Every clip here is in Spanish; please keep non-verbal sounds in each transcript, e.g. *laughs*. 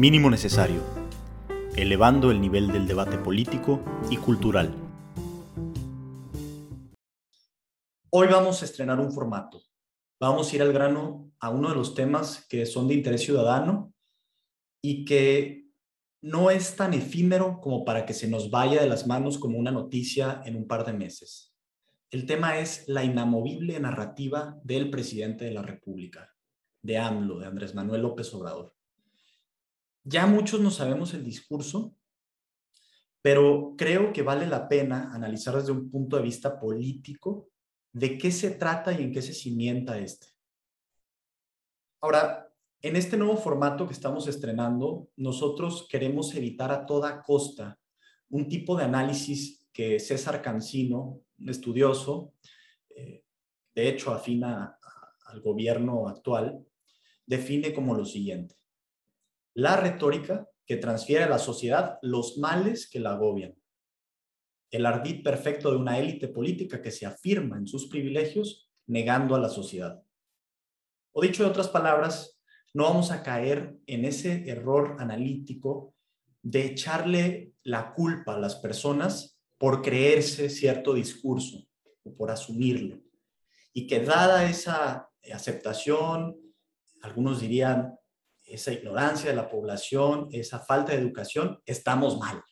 Mínimo necesario, elevando el nivel del debate político y cultural. Hoy vamos a estrenar un formato. Vamos a ir al grano a uno de los temas que son de interés ciudadano y que no es tan efímero como para que se nos vaya de las manos como una noticia en un par de meses. El tema es la inamovible narrativa del presidente de la República, de AMLO, de Andrés Manuel López Obrador. Ya muchos no sabemos el discurso, pero creo que vale la pena analizar desde un punto de vista político de qué se trata y en qué se cimienta este. Ahora, en este nuevo formato que estamos estrenando, nosotros queremos evitar a toda costa un tipo de análisis que César Cancino, un estudioso, eh, de hecho afina al gobierno actual, define como lo siguiente. La retórica que transfiere a la sociedad los males que la agobian. El ardid perfecto de una élite política que se afirma en sus privilegios negando a la sociedad. O dicho de otras palabras, no vamos a caer en ese error analítico de echarle la culpa a las personas por creerse cierto discurso o por asumirlo. Y que dada esa aceptación, algunos dirían esa ignorancia de la población, esa falta de educación, estamos mal.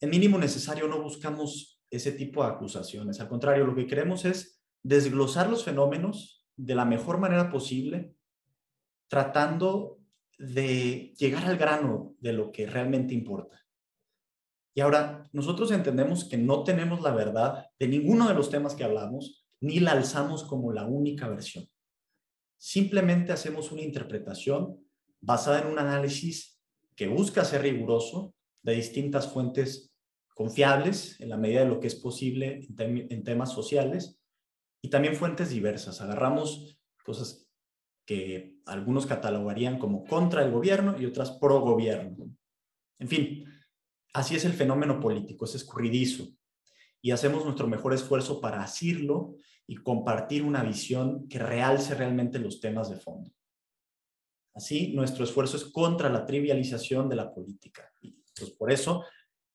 En mínimo necesario no buscamos ese tipo de acusaciones. Al contrario, lo que queremos es desglosar los fenómenos de la mejor manera posible tratando de llegar al grano de lo que realmente importa. Y ahora, nosotros entendemos que no tenemos la verdad de ninguno de los temas que hablamos, ni la alzamos como la única versión. Simplemente hacemos una interpretación basada en un análisis que busca ser riguroso de distintas fuentes confiables en la medida de lo que es posible en, temas sociales y también fuentes diversas. Agarramos cosas que algunos catalogarían como contra el gobierno y otras pro gobierno. En fin, así es el fenómeno político, es escurridizo. Y hacemos nuestro mejor esfuerzo para asirlo y compartir una visión que realce realmente los temas de fondo. Así, nuestro esfuerzo es contra la trivialización de la política. Pues por eso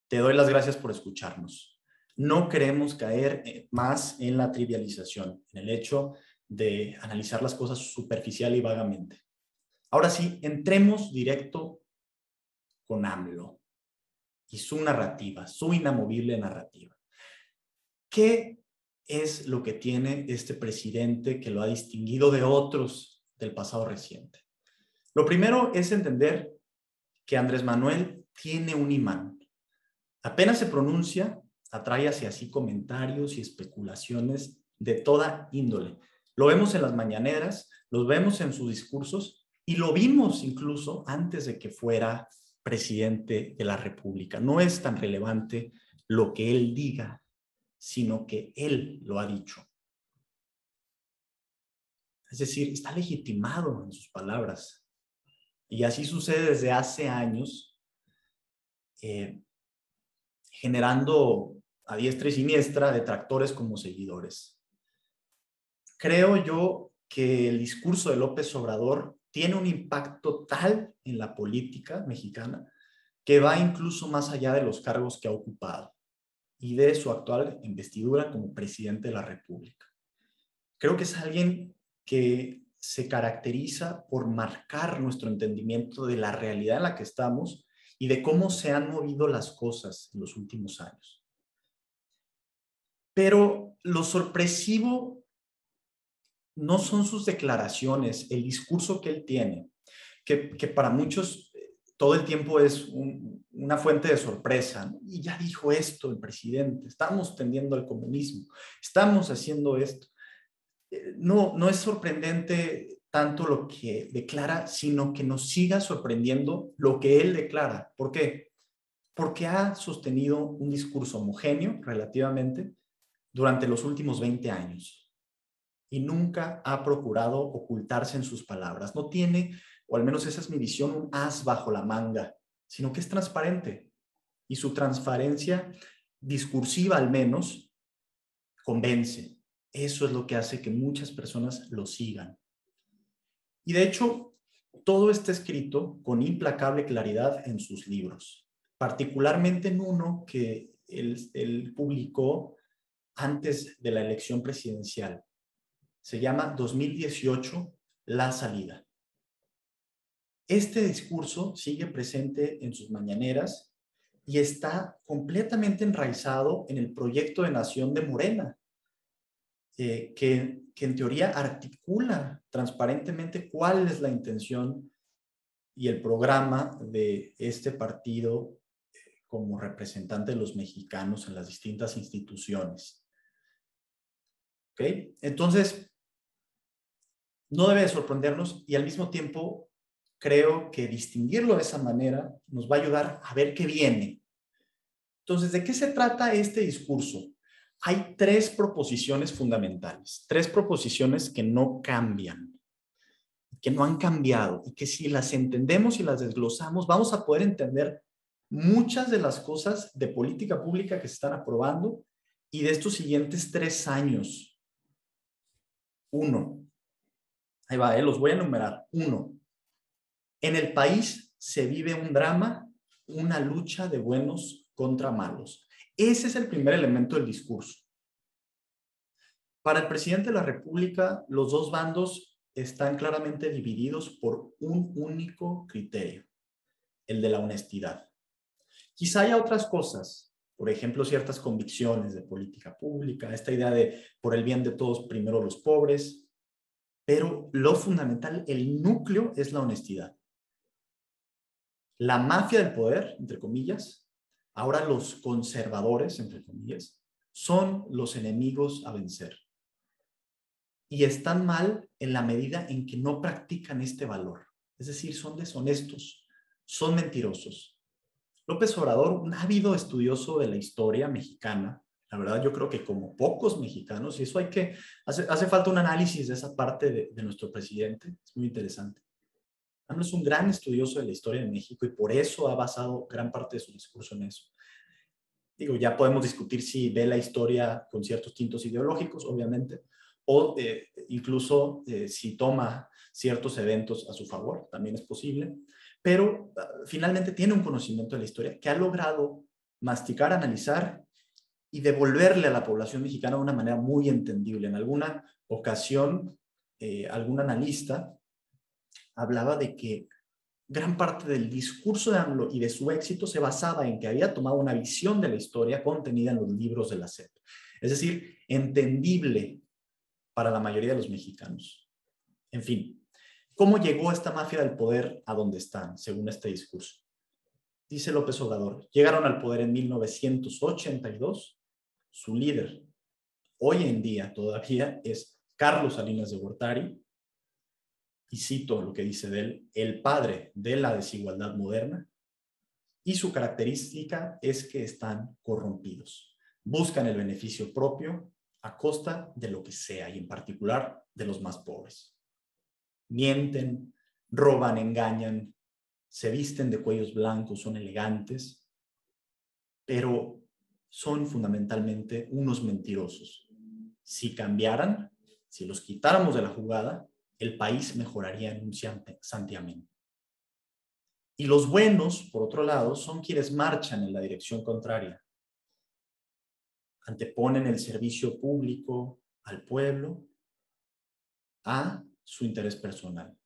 te doy las gracias por escucharnos. No queremos caer eh, más en la trivialización, en el hecho de analizar las cosas superficial y vagamente. Ahora sí, entremos directo con AMLO y su narrativa, su inamovible narrativa. ¿Qué es lo que tiene este presidente que lo ha distinguido de otros del pasado reciente? Lo primero es entender que Andrés Manuel tiene un imán. Apenas se pronuncia, atrae hacia sí comentarios y especulaciones de toda índole lo vemos en las mañaneras, lo vemos en sus discursos y lo vimos incluso antes de que fuera presidente de la República. No es tan relevante lo que él diga, sino que él lo ha dicho. Es decir, está legitimado en sus palabras. Y así sucede desde hace años, eh, generando a diestra y siniestra detractores como seguidores creo yo que el discurso de López Obrador tiene un impacto tal en la política mexicana que va incluso más allá de los cargos que ha ocupado y de su actual investidura como presidente de la República. Creo que es alguien que se caracteriza por marcar nuestro entendimiento de la realidad en la que estamos y de cómo se han movido las cosas en los últimos años. Pero lo sorpresivo no son sus declaraciones, el discurso que él tiene, que, para muchos todo el tiempo es una fuente de sorpresa. Y ya dijo esto el presidente, estamos tendiendo al comunismo, estamos haciendo esto. Eh, no, no es sorprendente tanto lo que declara, sino que nos siga sorprendiendo lo que él declara. ¿Por qué? Porque ha sostenido un discurso homogéneo relativamente durante los últimos 20 años y nunca ha procurado ocultarse en sus palabras. No tiene, o al menos esa es mi visión, un as bajo la manga, sino que es transparente. Y su transparencia discursiva al menos convence. Eso es lo que hace que muchas personas lo sigan. Y de hecho, todo está escrito con implacable claridad en sus libros, particularmente en uno que él, publicó antes de la elección presidencial. Se llama 2018, La Salida. Este discurso sigue presente en sus mañaneras y está completamente enraizado en el proyecto de nación de Morena, eh, que, en teoría articula transparentemente cuál es la intención y el programa de este partido eh, como representante de los mexicanos en las distintas instituciones. ¿Ok? Entonces, no debe sorprendernos y al mismo tiempo creo que distinguirlo de esa manera nos va a ayudar a ver qué viene. Entonces, ¿de qué se trata este discurso? Hay tres proposiciones fundamentales, tres proposiciones que no cambian, que no han cambiado y que si las entendemos y las desglosamos, vamos a poder entender muchas de las cosas de política pública que se están aprobando y de estos siguientes tres años. Uno, ahí va, eh, los voy a enumerar. Uno, en el país se vive un drama, una lucha de buenos contra malos. Ese es el primer elemento del discurso. Para el presidente de la República, los dos bandos están claramente divididos por un único criterio, el de la honestidad. Quizá haya otras cosas, por ejemplo, ciertas convicciones de política pública, esta idea de por el bien de todos, primero los pobres, pero lo fundamental, el núcleo es la honestidad. La mafia del poder, entre comillas, ahora los conservadores, entre comillas, son los enemigos a vencer. Y están mal en la medida en que no practican este valor. Es decir, son deshonestos, son mentirosos. López Obrador, un ávido estudioso de la historia mexicana, la verdad yo creo que como pocos mexicanos, y eso hay que, hace, falta un análisis de esa parte de nuestro presidente, es muy interesante. AMLO es un gran estudioso de la historia de México y por eso ha basado gran parte de su discurso en eso. Digo, ya podemos discutir si ve la historia con ciertos tintos ideológicos, obviamente, o eh, incluso eh, si toma ciertos eventos a su favor, también es posible, pero ah, finalmente tiene un conocimiento de la historia que ha logrado masticar, analizar y devolverle a la población mexicana de una manera muy entendible. En alguna ocasión, eh, algún analista hablaba de que gran parte del discurso de AMLO y de su éxito se basaba en que había tomado una visión de la historia contenida en los libros de la SEP. Es decir, entendible para la mayoría de los mexicanos. En fin, ¿cómo llegó esta mafia del poder a donde están, según este discurso? Dice López Obrador, llegaron al poder en 1982. Su líder, hoy en día todavía, es Carlos Salinas de Gortari, y cito lo que dice de él, el padre de la desigualdad moderna, y su característica es que están corrompidos. Buscan el beneficio propio a costa de lo que sea, y en particular de los más pobres. Mienten, roban, engañan, se visten de cuellos blancos, son elegantes, pero son fundamentalmente unos mentirosos. Si cambiaran, si los quitáramos de la jugada, el país mejoraría en un santiamén. Y los buenos, por otro lado, son quienes marchan en la dirección contraria. Anteponen el servicio público al pueblo a su interés personal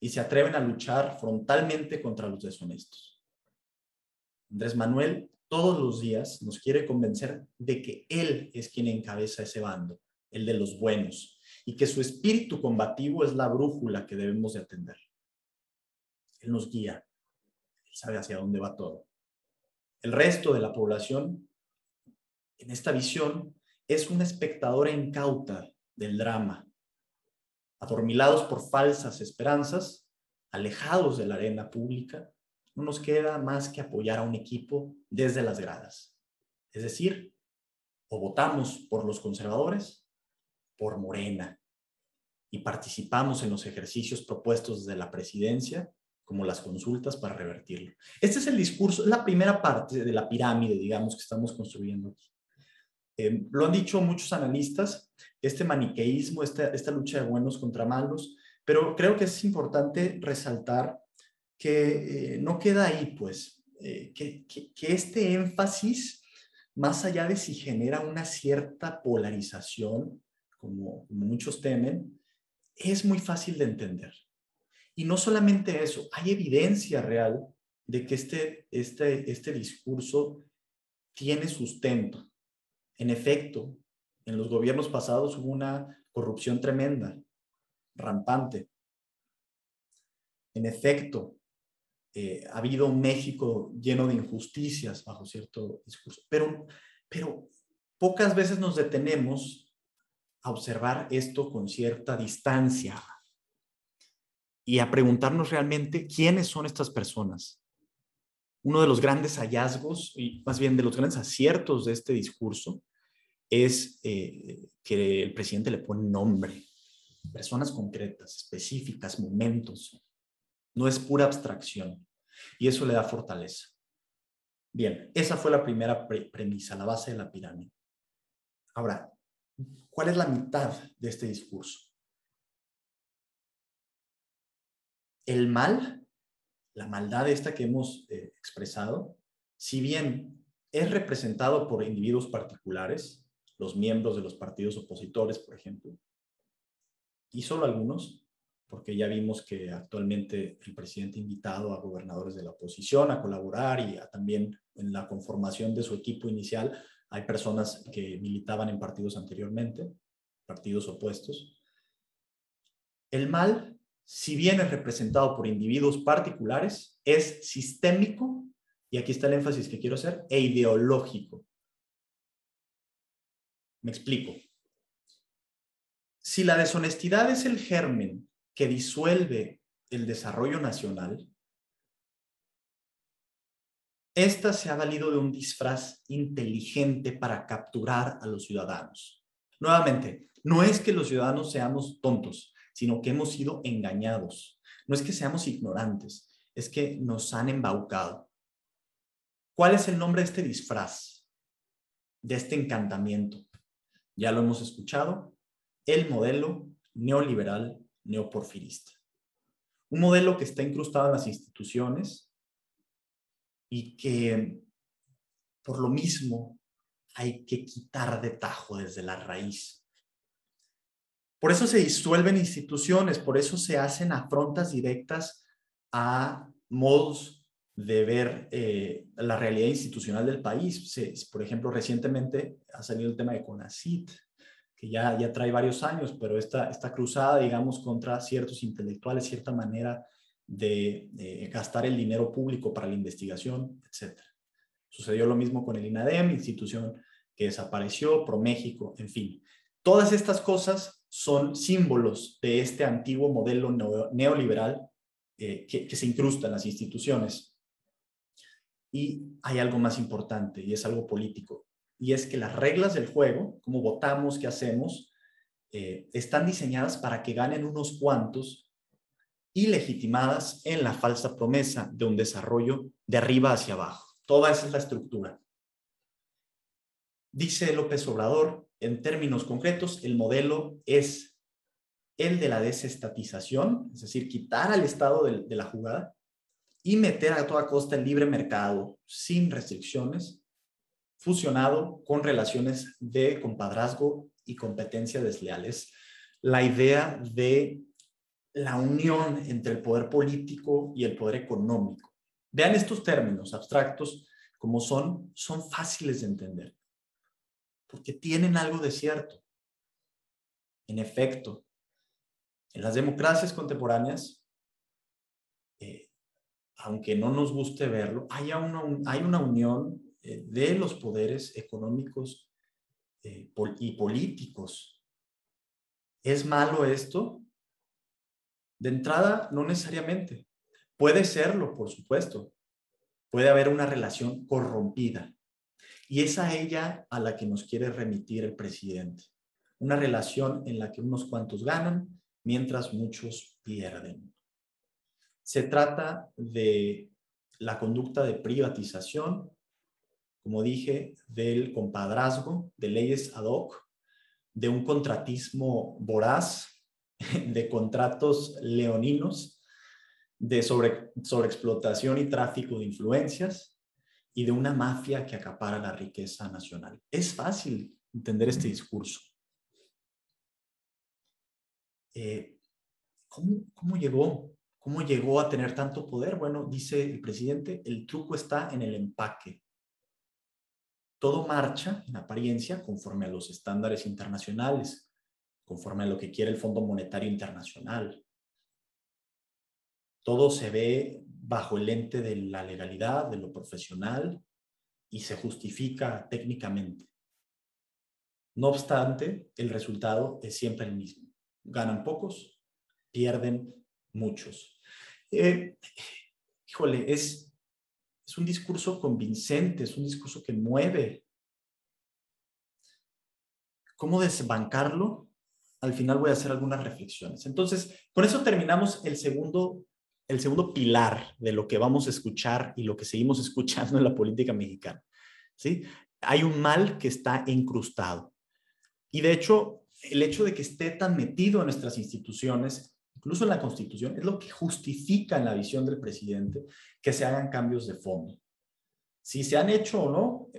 y se atreven a luchar frontalmente contra los deshonestos. Andrés Manuel todos los días nos quiere convencer de que él es quien encabeza ese bando, el de los buenos, y que su espíritu combativo es la brújula que debemos de atender. Él nos guía, él sabe hacia dónde va todo. El resto de la población, en esta visión, es una espectadora incauta del drama, adormilados por falsas esperanzas, alejados de la arena pública, no nos queda más que apoyar a un equipo desde las gradas. Es decir, o votamos por los conservadores por Morena y participamos en los ejercicios propuestos desde la presidencia, como las consultas para revertirlo. Este es el discurso, la primera parte de la pirámide, digamos, que estamos construyendo aquí. Eh, lo han dicho muchos analistas, este maniqueísmo, esta, esta lucha de buenos contra malos, Pero creo que es importante resaltar que eh, no queda ahí, pues, eh, que, este énfasis, más allá de si genera una cierta polarización, como, muchos temen, es muy fácil de entender. Y no solamente eso, hay evidencia real de que este, este, este discurso tiene sustento. En efecto, en los gobiernos pasados hubo una corrupción tremenda, rampante. En efecto, eh, ha habido México lleno de injusticias bajo cierto discurso, pero, pero pocas veces nos detenemos a observar esto con cierta distancia y a preguntarnos realmente quiénes son estas personas. Uno de los grandes hallazgos, y más bien de los grandes aciertos de este discurso, es eh, que el presidente le pone nombre, personas concretas, específicas, momentos, no es pura abstracción. Y eso le da fortaleza. Bien, esa fue la primera premisa, la base de la pirámide. Ahora, ¿cuál es la mitad de este discurso? El mal, la maldad esta que hemos eh, expresado, si bien es representado por individuos particulares, los miembros de los partidos opositores, por ejemplo, y solo algunos, porque ya vimos que actualmente el presidente ha invitado a gobernadores de la oposición a colaborar y también en la conformación de su equipo inicial hay personas que militaban en partidos anteriormente, partidos opuestos. El mal, si bien es representado por individuos particulares, es sistémico, y aquí está el énfasis que quiero hacer, e ideológico. Me explico. Si la deshonestidad es el germen que disuelve el desarrollo nacional, esta se ha valido de un disfraz inteligente para capturar a los ciudadanos. Nuevamente, no es que los ciudadanos seamos tontos, sino que hemos sido engañados. No es que seamos ignorantes, es que nos han embaucado. ¿Cuál es el nombre de este disfraz? De este encantamiento. Ya lo hemos escuchado. El modelo neoliberal neoporfirista. Un modelo que está incrustado en las instituciones y que por lo mismo hay que quitar de tajo desde la raíz. Por eso se disuelven instituciones, por eso se hacen afrontas directas a modos de ver eh, la realidad institucional del país. por ejemplo, recientemente ha salido el tema de CONACIT, que ya, ya trae varios años, pero esta cruzada, digamos, contra ciertos intelectuales, cierta manera de, gastar el dinero público para la investigación, etc. Sucedió lo mismo con el INADEM, institución que desapareció, ProMéxico, en fin. Todas estas cosas son símbolos de este antiguo modelo neoliberal eh, que, se incrusta en las instituciones. Y hay algo más importante, y es algo político y es que las reglas del juego, como votamos, qué hacemos, eh, están diseñadas para que ganen unos cuantos y legitimadas en la falsa promesa de un desarrollo de arriba hacia abajo. Toda esa es la estructura. Dice López Obrador, en términos concretos, el modelo es el de la desestatización, es decir, quitar al Estado de, de la jugada y meter a toda costa el libre mercado sin restricciones fusionado con relaciones de compadrazgo y competencia desleales. La idea de la unión entre el poder político y el poder económico. Vean estos términos abstractos como son, son fáciles de entender, porque tienen algo de cierto. En efecto, en las democracias contemporáneas, eh, aunque no nos guste verlo, hay una, hay una unión eh, de los poderes económicos eh, y políticos. ¿Es malo esto? De entrada, no necesariamente. Puede serlo, por supuesto. Puede haber una relación corrompida. Y es a ella a la que nos quiere remitir el presidente. Una relación en la que unos cuantos ganan mientras muchos pierden. Se trata de la conducta de privatización como dije, del compadrazgo, de leyes ad hoc, de un contratismo voraz *laughs* de contratos leoninos, de sobre, sobreexplotación y tráfico de influencias y de una mafia que acapara la riqueza nacional. Es fácil entender este discurso. Eh, ¿cómo, ¿Cómo llegó? ¿Cómo llegó a tener tanto poder? Bueno, dice el presidente, el truco está en el empaque. Todo marcha en apariencia conforme a los estándares internacionales, conforme a lo que quiere el Fondo Monetario Internacional. Todo se ve bajo el lente de la legalidad, de lo profesional y se justifica técnicamente. No obstante, el resultado es siempre el mismo. Ganan pocos, pierden muchos. Eh, híjole, es, es un discurso convincente, es un discurso que mueve. ¿Cómo desbancarlo? Al final voy a hacer algunas reflexiones. Entonces, con eso terminamos el segundo, el segundo pilar de lo que vamos a escuchar y lo que seguimos *laughs* escuchando en la política mexicana. ¿sí? Hay un mal que está incrustado. Y de hecho, el hecho de que esté tan metido en nuestras instituciones, incluso en la Constitución, es lo que justifica en la visión del presidente que se hagan cambios de fondo. Si se han hecho o no,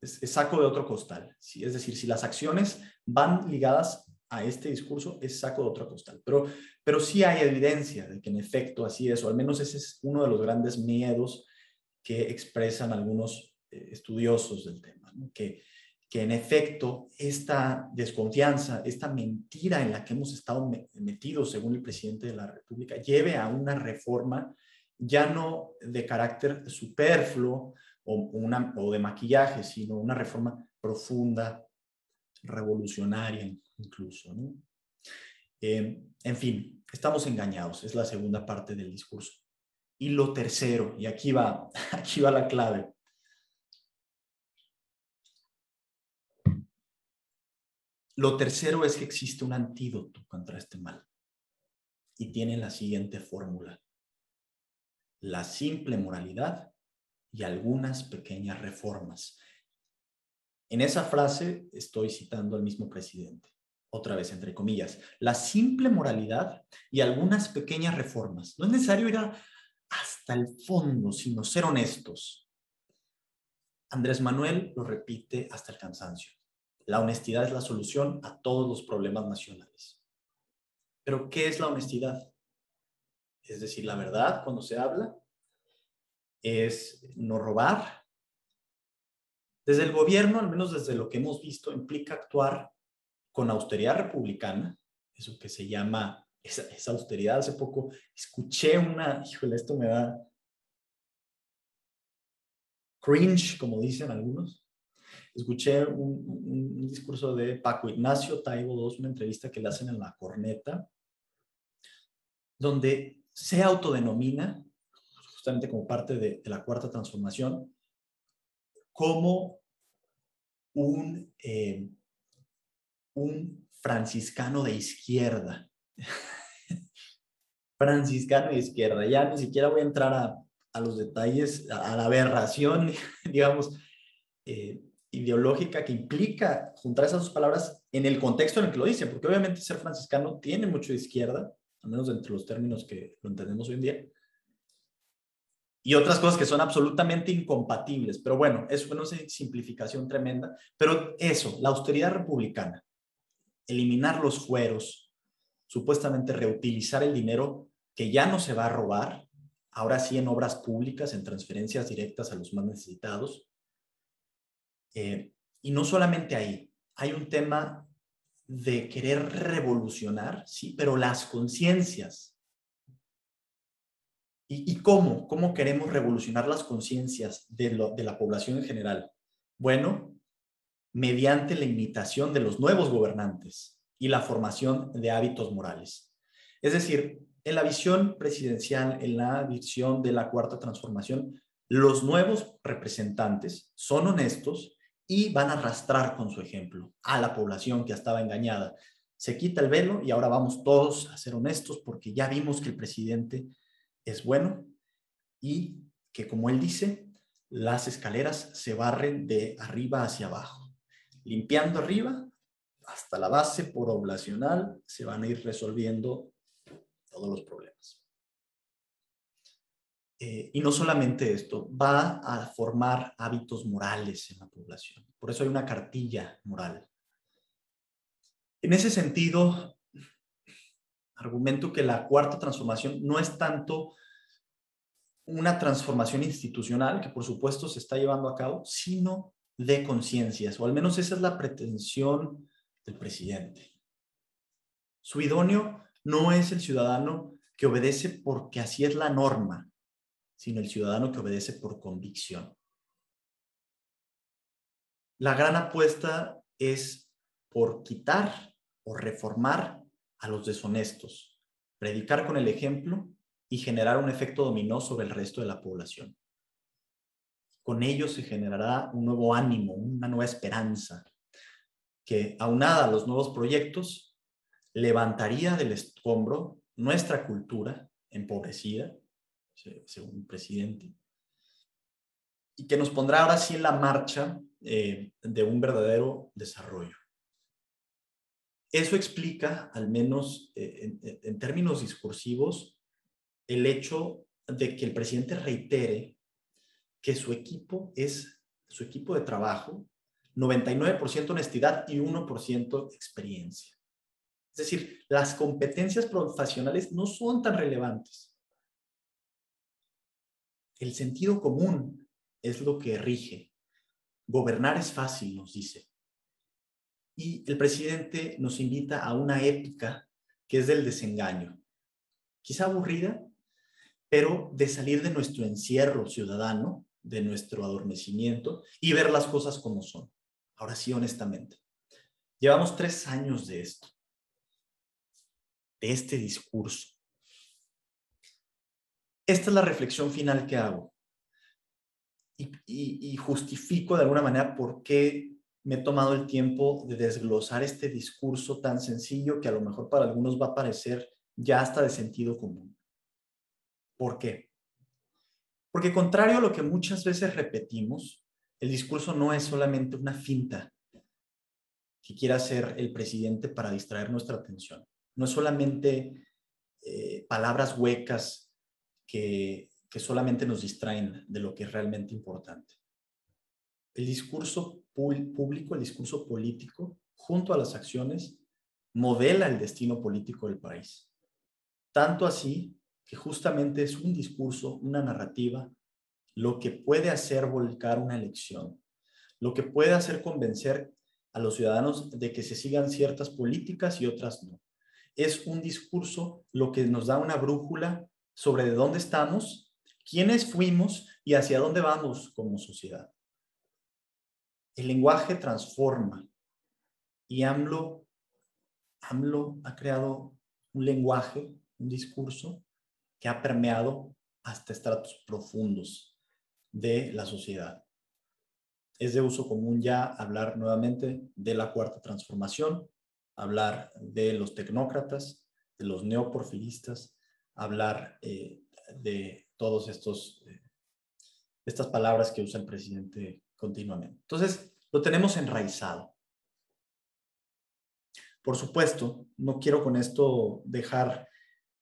es, saco de otro costal. Es decir, si las acciones van ligadas a este discurso, es saco de otro costal. Pero, pero sí hay evidencia de que en efecto así es, o al menos ese es uno de los grandes miedos que expresan algunos eh, estudiosos del tema, que que en efecto esta desconfianza, esta mentira en la que hemos estado metidos, según el presidente de la República, lleve a una reforma ya no de carácter superfluo o, una, o de maquillaje, sino una reforma profunda, revolucionaria incluso. Eh, en fin, estamos engañados, es la segunda parte del discurso. Y lo tercero, y aquí va, *laughs* aquí va la clave, Lo tercero es que existe un antídoto contra este mal y tiene la siguiente fórmula. La simple moralidad y algunas pequeñas reformas. En esa frase estoy citando al mismo presidente, otra vez entre comillas, la simple moralidad y algunas pequeñas reformas. No es necesario ir hasta el fondo, sino ser honestos. Andrés Manuel lo repite hasta el cansancio. La honestidad es la solución a todos los problemas nacionales. Pero, ¿qué es la honestidad? Es decir, la verdad cuando se habla es no robar. Desde el gobierno, al menos desde lo que hemos visto, implica actuar con austeridad republicana, eso que se llama, esa, austeridad. Hace poco escuché una, híjole, esto me da cringe, como dicen algunos, Escuché un, discurso de Paco Ignacio Taibo II, una entrevista que le hacen en La Corneta, donde se autodenomina, justamente como parte de, la cuarta transformación, como un, eh, un franciscano de izquierda. *laughs* franciscano de izquierda. Ya ni siquiera voy a entrar a, a los detalles, a, la aberración, *laughs* digamos, eh, ideológica que implica juntar esas dos palabras en el contexto en el que lo dice, porque obviamente ser franciscano tiene mucho de izquierda, al menos entre los términos que lo entendemos hoy en día, y otras cosas que son absolutamente incompatibles. Pero bueno, es una simplificación tremenda, pero eso, la austeridad republicana, eliminar los fueros, supuestamente reutilizar el dinero que ya no se va a robar, ahora sí en obras públicas, en transferencias directas a los más necesitados, eh, y no solamente ahí, hay un tema de querer revolucionar, sí, pero las conciencias. ¿Y, cómo? ¿Cómo queremos revolucionar las conciencias de, de la población en general? Bueno, mediante la imitación de los nuevos gobernantes y la formación de hábitos morales. Es decir, en la visión presidencial, en la visión de la cuarta transformación, los nuevos representantes son honestos y van a arrastrar con su ejemplo a la población que estaba engañada. Se quita el velo y ahora vamos todos a ser honestos porque ya vimos que el presidente es bueno y que, como él dice, las escaleras se barren de arriba hacia abajo, limpiando arriba hasta la base poblacional se van a ir resolviendo todos los problemas. Eh, y no solamente esto, va a formar hábitos morales en la población. Por eso hay una cartilla moral. En ese sentido, argumento que la cuarta transformación no es tanto una transformación institucional, que por supuesto se está llevando a cabo, sino de conciencias, o al menos esa es la pretensión del presidente. Su idóneo no es el ciudadano que obedece porque así es la norma, sino el ciudadano que obedece por convicción. La gran apuesta es por quitar o reformar a los deshonestos, predicar con el ejemplo y generar un efecto dominó sobre el resto de la población. Con ello se generará un nuevo ánimo, una nueva esperanza, que aunada a los nuevos proyectos, levantaría del escombro nuestra cultura empobrecida, según el presidente, y que nos pondrá ahora sí en la marcha eh, de un verdadero desarrollo. Eso explica, al menos eh, en, términos discursivos, el hecho de que el presidente reitere que su equipo es su equipo de trabajo, 99% honestidad y 1% experiencia. Es decir, las competencias profesionales no son tan relevantes. El sentido común es lo que rige. Gobernar es fácil, nos dice. Y el presidente nos invita a una épica que es del desengaño. Quizá aburrida, pero de salir de nuestro encierro ciudadano, de nuestro adormecimiento y ver las cosas como son. Ahora sí, honestamente. Llevamos tres años de esto, de este discurso. Esta es la reflexión final que hago. Y, justifico de alguna manera por qué me he tomado el tiempo de desglosar este discurso tan sencillo que a lo mejor para algunos va a parecer ya hasta de sentido común. ¿Por qué? Porque contrario a lo que muchas veces repetimos, el discurso no es solamente una finta que quiera hacer el presidente para distraer nuestra atención. No es solamente eh, palabras huecas que, que solamente nos distraen de lo que es realmente importante. El discurso público, el discurso político, junto a las acciones, modela el destino político del país. Tanto así justamente es un discurso, una narrativa, lo que puede hacer volcar una elección, lo que puede hacer convencer a los ciudadanos de que se sigan ciertas políticas y otras no. Es un discurso lo que nos da una brújula sobre de dónde estamos, quiénes fuimos y hacia dónde vamos como sociedad. El lenguaje transforma y AMLO, AMLO ha creado un lenguaje, un discurso que ha permeado hasta estratos profundos de la sociedad. Es de uso común ya hablar nuevamente de la cuarta transformación, hablar de los tecnócratas, de los neoporfiristas, hablar eh, de todos estos eh, estas palabras que usa el presidente continuamente. Entonces, lo tenemos enraizado. Por supuesto, no quiero con esto dejar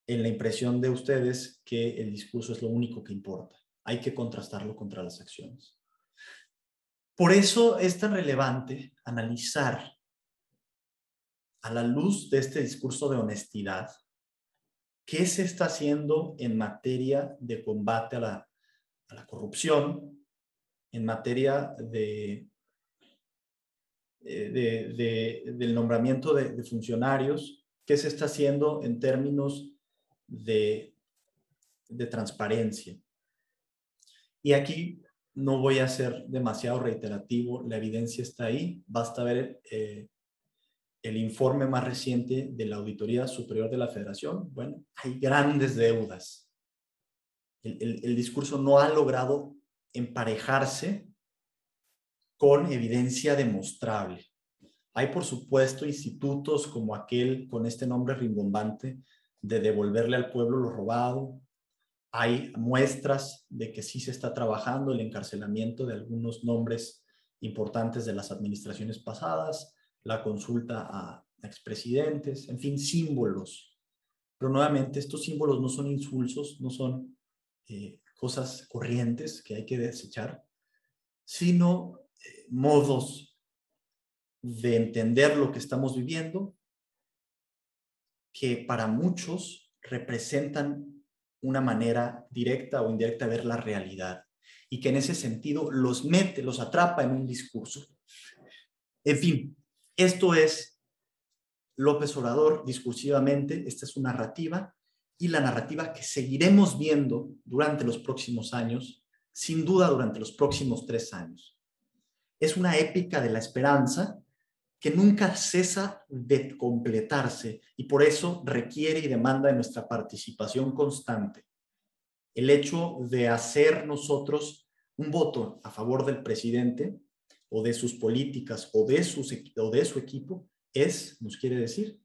en la impresión de ustedes que el discurso es lo único que importa. Hay que contrastarlo contra las acciones. Por eso es tan relevante analizar a la luz de este discurso de honestidad qué se está haciendo en materia de combate a la, a la corrupción, en materia de, eh, del nombramiento de, funcionarios, qué se está haciendo en términos de, transparencia. Y aquí no voy a ser demasiado reiterativo, la evidencia está ahí, basta ver eh, el informe más reciente de la Auditoría Superior de la Federación. Bueno, hay grandes deudas. el discurso no ha logrado emparejarse con evidencia demostrable. Hay, por supuesto, institutos como aquel con este nombre rimbombante de devolverle al pueblo lo robado. Hay muestras de que sí se está trabajando el encarcelamiento de algunos nombres importantes de las administraciones pasadas, la consulta a expresidentes, en fin, símbolos. Pero nuevamente, estos símbolos no son insulsos, no son eh, cosas corrientes que hay que desechar, sino eh, modos de entender lo que estamos viviendo que para muchos representan una manera directa o indirecta de ver la realidad y que en ese sentido los mete, los atrapa en un discurso. En fin, esto es López Obrador discursivamente, esta es su narrativa y la narrativa que seguiremos viendo durante los próximos años, sin duda durante los próximos tres años. Es una épica de la esperanza que nunca cesa de completarse y por eso requiere y demanda de nuestra participación constante. El hecho de hacer nosotros un voto a favor del presidente o de sus políticas o de, sus, o de su equipo es, nos quiere decir,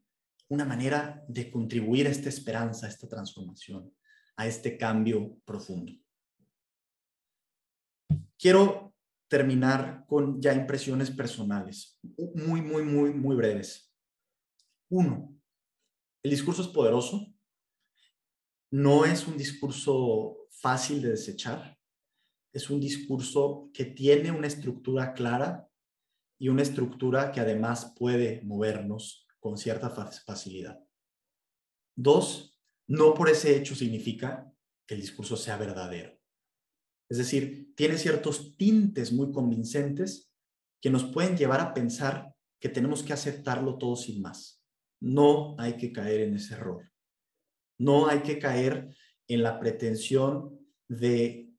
una manera de contribuir a esta esperanza, a esta transformación, a este cambio profundo. Quiero terminar con ya impresiones personales, muy, muy, muy, muy breves. Uno, el discurso es poderoso, no es un discurso fácil de desechar, es un discurso que tiene una estructura clara y una estructura que además puede movernos con cierta facilidad. Dos, no por ese hecho significa que el discurso sea verdadero. Es decir, tiene ciertos tintes muy convincentes que nos pueden llevar a pensar que tenemos que aceptarlo todo sin más. No hay que caer en ese error. No hay que caer en la pretensión de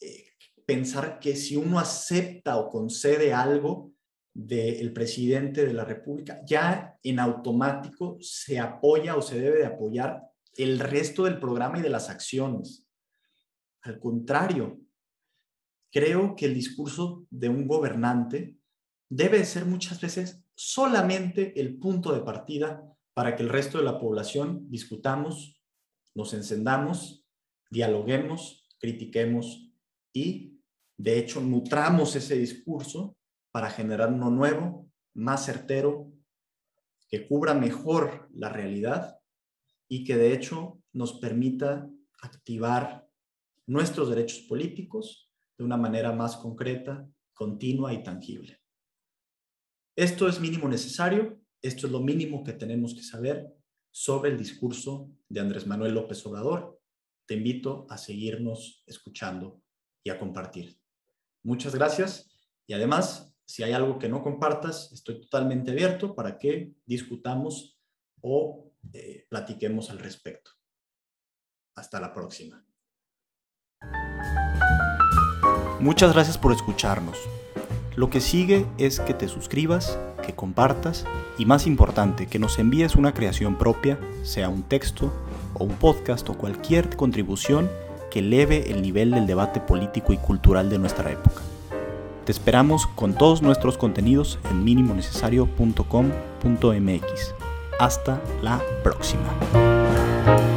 eh, pensar que si uno acepta o concede algo del presidente de la República, ya en automático se apoya o se debe de apoyar el resto del programa y de las acciones. Al contrario, creo que el discurso de un gobernante debe ser muchas veces solamente el punto de partida para que el resto de la población discutamos, nos encendamos, dialoguemos, critiquemos y, de hecho, nutramos ese discurso para generar uno nuevo, más certero, que cubra mejor la realidad y que, de hecho, nos permita activar nuestros derechos políticos de una manera más concreta, continua y tangible. Esto es mínimo necesario, esto es lo mínimo que tenemos que saber sobre el discurso de Andrés Manuel López Obrador. Te invito a seguirnos escuchando y a compartir. Muchas gracias y además, si hay algo que no compartas, estoy totalmente abierto para que discutamos o eh, platiquemos al respecto. Hasta la próxima. Muchas gracias por escucharnos. Lo que sigue es que te suscribas, que compartas y más importante, que nos envíes una creación propia, sea un texto o un podcast o cualquier contribución que eleve el nivel del debate político y cultural de nuestra época. Te esperamos con todos nuestros contenidos en minimonecesario.com.mx. Hasta la próxima.